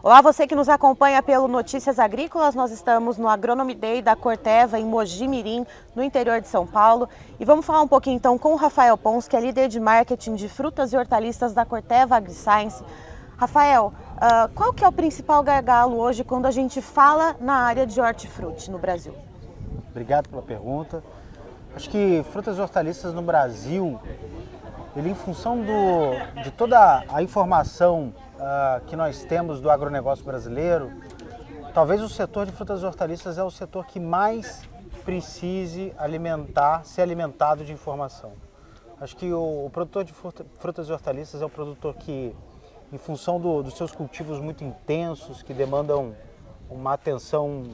Olá, você que nos acompanha pelo Notícias Agrícolas, nós estamos no Agronomy Day da Corteva, em Mogi Mirim, no interior de São Paulo. E vamos falar um pouquinho então com o Rafael Pons, que é líder de marketing de frutas e hortaliças da Corteva AgriScience. Rafael, uh, qual que é o principal gargalo hoje quando a gente fala na área de hortifruti no Brasil? Obrigado pela pergunta. Acho que frutas e hortaliças no Brasil, ele em função do, de toda a informação uh, que nós temos do agronegócio brasileiro, talvez o setor de frutas e hortaliças é o setor que mais precise alimentar, ser alimentado de informação. Acho que o, o produtor de frutas e hortaliças é o produtor que, em função do, dos seus cultivos muito intensos, que demandam uma atenção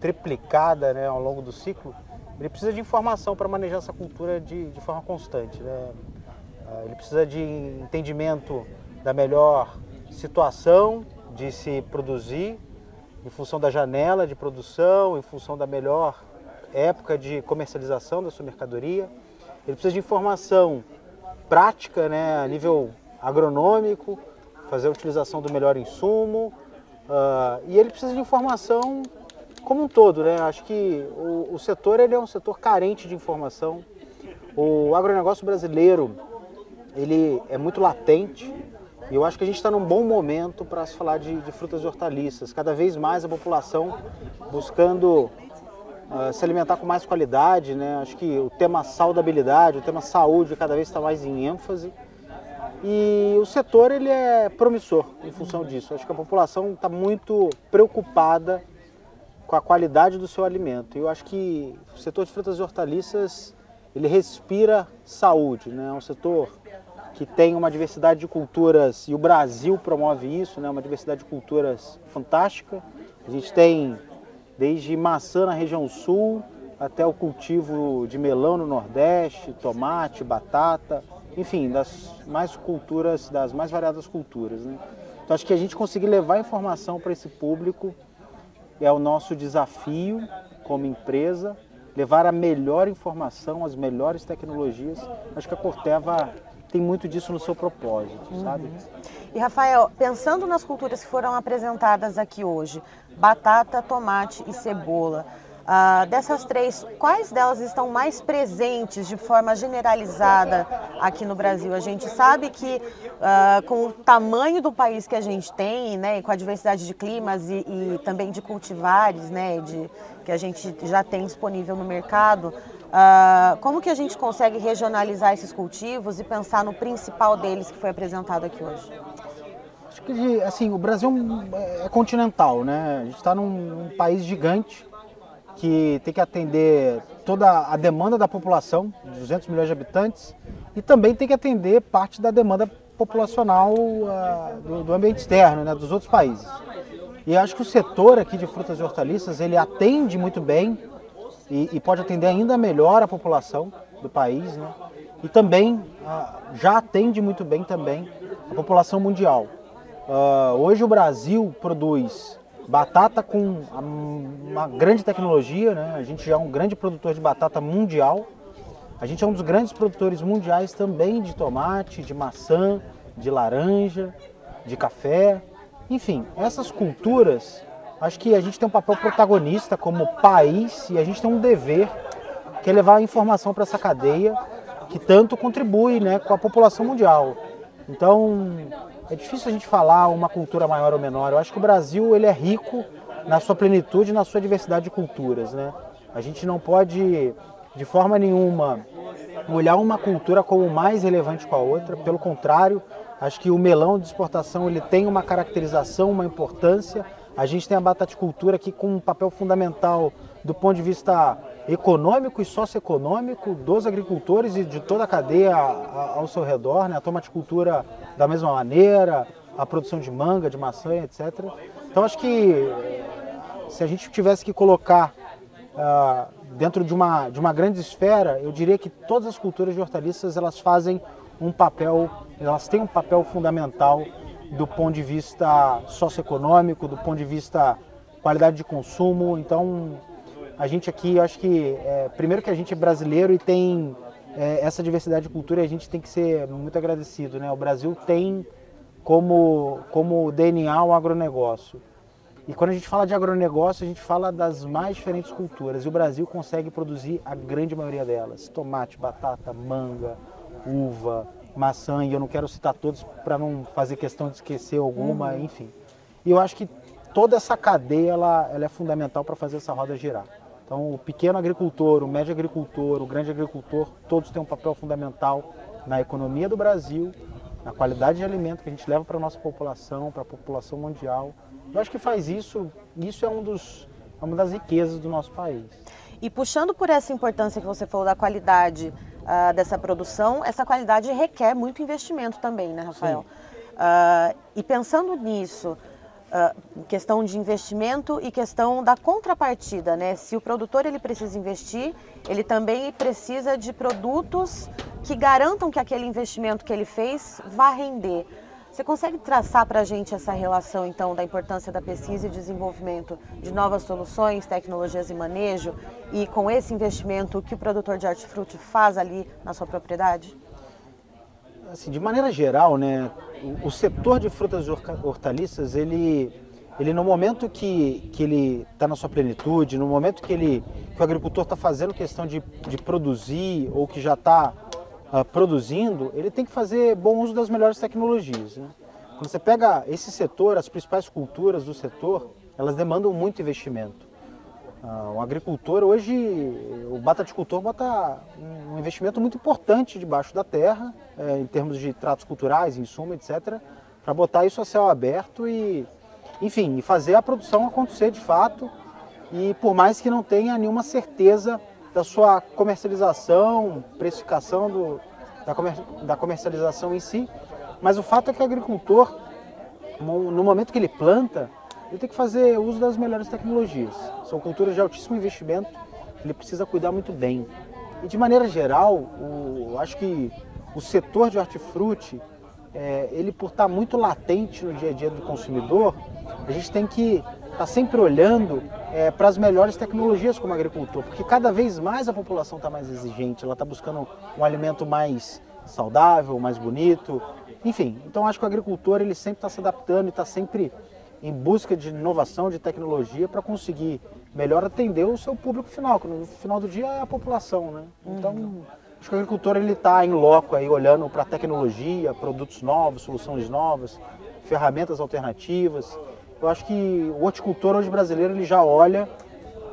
triplicada né, ao longo do ciclo, ele precisa de informação para manejar essa cultura de, de forma constante. Né? Precisa de entendimento da melhor situação de se produzir, em função da janela de produção, em função da melhor época de comercialização da sua mercadoria. Ele precisa de informação prática, né, a nível agronômico, fazer a utilização do melhor insumo. Uh, e ele precisa de informação como um todo, né? Acho que o, o setor ele é um setor carente de informação. O agronegócio brasileiro ele é muito latente, e eu acho que a gente está num bom momento para se falar de, de, frutas e hortaliças. Cada vez mais a população buscando uh, se alimentar com mais qualidade. Né? Acho que o tema saudabilidade, o tema saúde cada vez está mais em ênfase. E o setor ele é promissor em função disso. Acho que a população está muito preocupada com a qualidade do seu alimento. E eu acho que o setor de frutas e hortaliças ele respira saúde, né? É um setor que tem uma diversidade de culturas, e o Brasil promove isso, né, uma diversidade de culturas fantástica. A gente tem desde maçã na região sul, até o cultivo de melão no Nordeste, tomate, batata, enfim, das mais culturas, das mais variadas culturas. Né? Então acho que a gente conseguir levar informação para esse público é o nosso desafio como empresa, levar a melhor informação, as melhores tecnologias. Acho que a Corteva tem muito disso no seu propósito, uhum. sabe? E Rafael, pensando nas culturas que foram apresentadas aqui hoje, batata, tomate e cebola, Uh, dessas três, quais delas estão mais presentes de forma generalizada aqui no Brasil? A gente sabe que uh, com o tamanho do país que a gente tem, né, e com a diversidade de climas e, e também de cultivares, né, de, que a gente já tem disponível no mercado, Uh, como que a gente consegue regionalizar esses cultivos e pensar no principal deles que foi apresentado aqui hoje? Acho que assim, o Brasil é continental, né? A gente está num, num, país gigante que tem que atender toda a demanda da população, 200 milhões de habitantes, e também tem que atender parte da demanda populacional uh, do, do, ambiente externo, né, dos outros países. E acho que o setor aqui de frutas e hortaliças ele atende muito bem e, e pode atender ainda melhor a população do país, né? E também uh, já atende muito bem também a população mundial. Uh, hoje o Brasil produz batata com uma grande tecnologia, né? A gente já é um grande produtor de batata mundial. A gente é um dos grandes produtores mundiais também de tomate, de maçã, de laranja, de café. Enfim, essas culturas Acho que a gente tem um papel protagonista como país e a gente tem um dever que é levar a informação para essa cadeia que tanto contribui né, com a população mundial. Então, é difícil a gente falar uma cultura maior ou menor. Eu acho que o Brasil ele é rico na sua plenitude, na sua diversidade de culturas. Né? A gente não pode, de forma nenhuma, olhar uma cultura como mais relevante com a outra. Pelo contrário, acho que o melão de exportação ele tem uma caracterização, uma importância a gente tem a bataticultura aqui com um papel fundamental do ponto de vista econômico e socioeconômico dos agricultores e de toda a cadeia ao seu redor, né? a tomaticultura da mesma maneira, a produção de manga, de maçã, etc. Então acho que se a gente tivesse que colocar uh, dentro de uma, de uma grande esfera, eu diria que todas as culturas de hortaliças elas fazem um papel, elas têm um papel fundamental do ponto de vista socioeconômico, do ponto de vista qualidade de consumo. Então, a gente aqui, acho que, é, primeiro que a gente é brasileiro e tem é, essa diversidade de cultura, a gente tem que ser muito agradecido. Né? O Brasil tem como, como DNA o agronegócio. E quando a gente fala de agronegócio, a gente fala das mais diferentes culturas. E o Brasil consegue produzir a grande maioria delas: tomate, batata, manga, uva, maçã. E eu não quero citar todos para não fazer questão de esquecer alguma, uhum. enfim. E eu acho que toda essa cadeia ela, ela é fundamental para fazer essa roda girar. Então, o pequeno agricultor, o médio agricultor, o grande agricultor, todos têm um papel fundamental na economia do Brasil, na qualidade de alimento que a gente leva para a nossa população, para a população mundial. Eu acho que faz isso, isso é um dos, é uma das riquezas do nosso país. E puxando por essa importância que você falou da qualidade uh, dessa produção, essa qualidade requer muito investimento também, né, Rafael? Uh, e pensando nisso, uh, questão de investimento e questão da contrapartida, né? Se o produtor ele precisa investir, ele também precisa de produtos que garantam que aquele investimento que ele fez vá render. Você consegue traçar para a gente essa relação, então, da importância da pesquisa e desenvolvimento de novas soluções, tecnologias e manejo, e com esse investimento que o produtor de hortifruti faz ali na sua propriedade? Assim, de maneira geral, né, o, setor de frutas e hortaliças, ele, ele no momento que, que ele está na sua plenitude, no momento que, ele, que o agricultor está fazendo questão de, de produzir ou que já está uh, produzindo, ele tem que fazer bom uso das melhores tecnologias. Né? Quando você pega esse setor, as principais culturas do setor, elas demandam muito investimento. Uh, um agricultor hoje, o bataticultor bota um investimento muito importante debaixo da terra, é, em termos de tratos culturais, insumo, etc., para botar isso a céu aberto e, enfim, fazer a produção acontecer de fato. E por mais que não tenha nenhuma certeza da sua comercialização, precificação do, da, comer, da comercialização em si, mas o fato é que o agricultor, no momento que ele planta, ele tem que fazer uso das melhores tecnologias. São culturas de altíssimo investimento, ele precisa cuidar muito bem. E de maneira geral, o, acho que o setor de hortifruti, é, ele por estar muito latente no dia a dia do consumidor, a gente tem que estar tá sempre olhando é, para as melhores tecnologias como agricultor, porque cada vez mais a população está mais exigente, ela está buscando um alimento mais saudável, mais bonito, enfim. Então acho que o agricultor ele sempre está se adaptando e está sempre em busca de inovação, de tecnologia para conseguir melhor atender o seu público final, que no final do dia é a população, né? Então, uhum. acho que o agricultor ele está em loco aí olhando para tecnologia, produtos novos, soluções novas, ferramentas alternativas. Eu acho que o horticultor hoje brasileiro ele já olha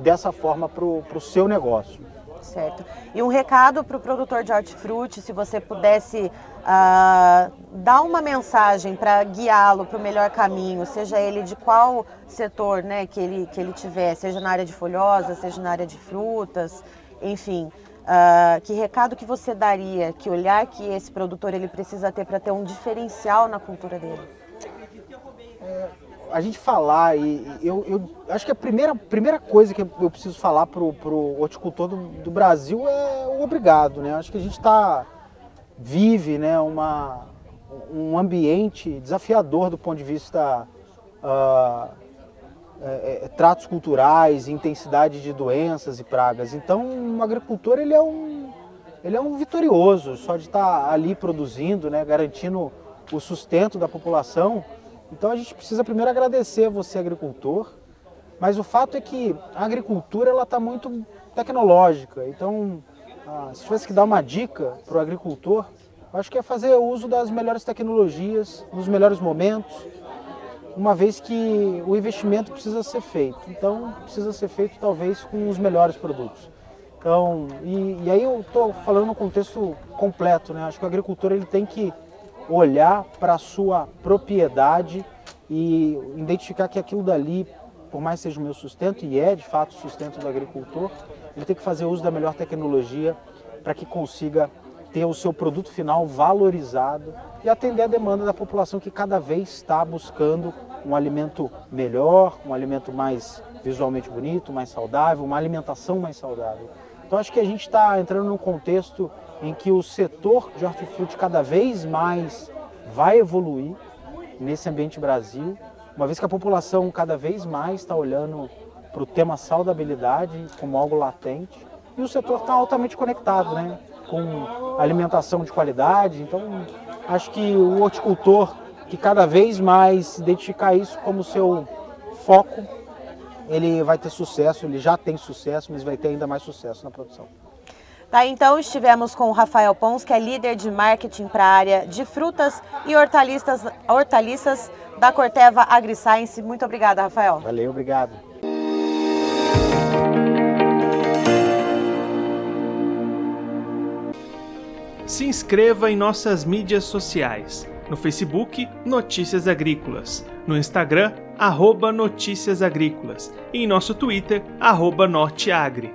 dessa forma para o seu negócio. Certo. E um recado para o produtor de hortifruti, se você pudesse uh, dar uma mensagem para guiá-lo para o melhor caminho, seja ele de qual setor né, que, ele, que ele tiver, seja na área de folhosa, seja na área de frutas, enfim. Uh, que recado que você daria, que olhar que esse produtor ele precisa ter para ter um diferencial na cultura dele? É a gente falar, e eu, eu, acho que a primeira, primeira coisa que eu preciso falar pro, pro horticultor do, do Brasil é o obrigado, né? Acho que a gente tá, vive né, uma, um ambiente desafiador do ponto de vista uh, é, é, tratos culturais, intensidade de doenças e pragas. Então, o agricultor ele é um, ele é um vitorioso só de estar tá ali produzindo, né, garantindo o sustento da população. Então a gente precisa primeiro agradecer a você, agricultor, mas o fato é que a agricultura ela está muito tecnológica. Então, ah, se tivesse que dar uma dica para o agricultor, acho que é fazer uso das melhores tecnologias, nos melhores momentos, uma vez que o investimento precisa ser feito. Então, precisa ser feito talvez com os melhores produtos. Então, e, e aí eu estou falando no contexto completo, né? Acho que o agricultor ele tem que olhar para a sua propriedade e identificar que aquilo dali, por mais seja o meu sustento, e é de fato o sustento do agricultor, ele tem que fazer uso da melhor tecnologia para que consiga ter o seu produto final valorizado e atender a demanda da população que cada vez está buscando um alimento melhor, um alimento mais visualmente bonito, mais saudável, uma alimentação mais saudável. Então acho que a gente está entrando num contexto em que o setor de hortifruti cada vez mais vai evoluir nesse ambiente Brasil, uma vez que a população cada vez mais está olhando para o tema saudabilidade como algo latente e o setor está altamente conectado, né, com alimentação de qualidade. Então, acho que o horticultor que cada vez mais identificar isso como seu foco, ele vai ter sucesso, ele já tem sucesso, mas vai ter ainda mais sucesso na produção. Tá, então estivemos com o Rafael Pons, que é líder de marketing para a área de frutas e hortaliças, hortaliças da Corteva AgriScience. Muito obrigada, Rafael. Valeu, obrigado. Se inscreva em nossas mídias sociais. No Facebook, Notícias Agrícolas. No Instagram, arroba Notícias Agrícolas. E em nosso Twitter, arroba Norteagri.